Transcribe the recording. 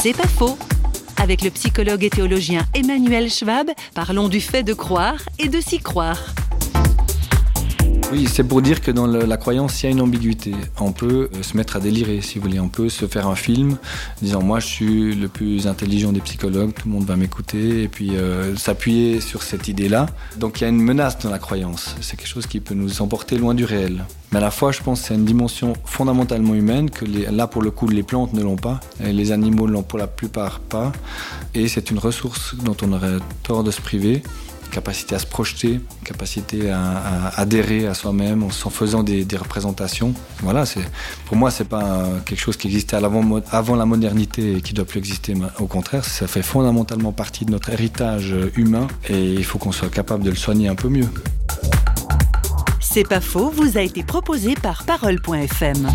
C'est pas faux. Avec le psychologue et théologien Emmanuel Schwab, parlons du fait de croire et de s'y croire. Oui, c'est pour dire que dans la croyance, il y a une ambiguïté. On peut euh, se mettre à délirer, si vous voulez. On peut se faire un film disant moi je suis le plus intelligent des psychologues, tout le monde va m'écouter, et puis euh, s'appuyer sur cette idée-là. Donc il y a une menace dans la croyance. C'est quelque chose qui peut nous emporter loin du réel. Mais à la fois, je pense que c'est une dimension fondamentalement humaine que là, pour le coup, les plantes ne l'ont pas, et les animaux l'ont pour la plupart pas. Et c'est une ressource dont on aurait tort de se priver capacité à se projeter, capacité à, adhérer à soi-même en faisant des, représentations. Voilà, pour moi c'est pas quelque chose qui existait avant, la modernité et qui doit plus exister. Au contraire, ça fait fondamentalement partie de notre héritage humain et il faut qu'on soit capable de le soigner un peu mieux. C'est pas faux, vous a été proposé par Parole.fm.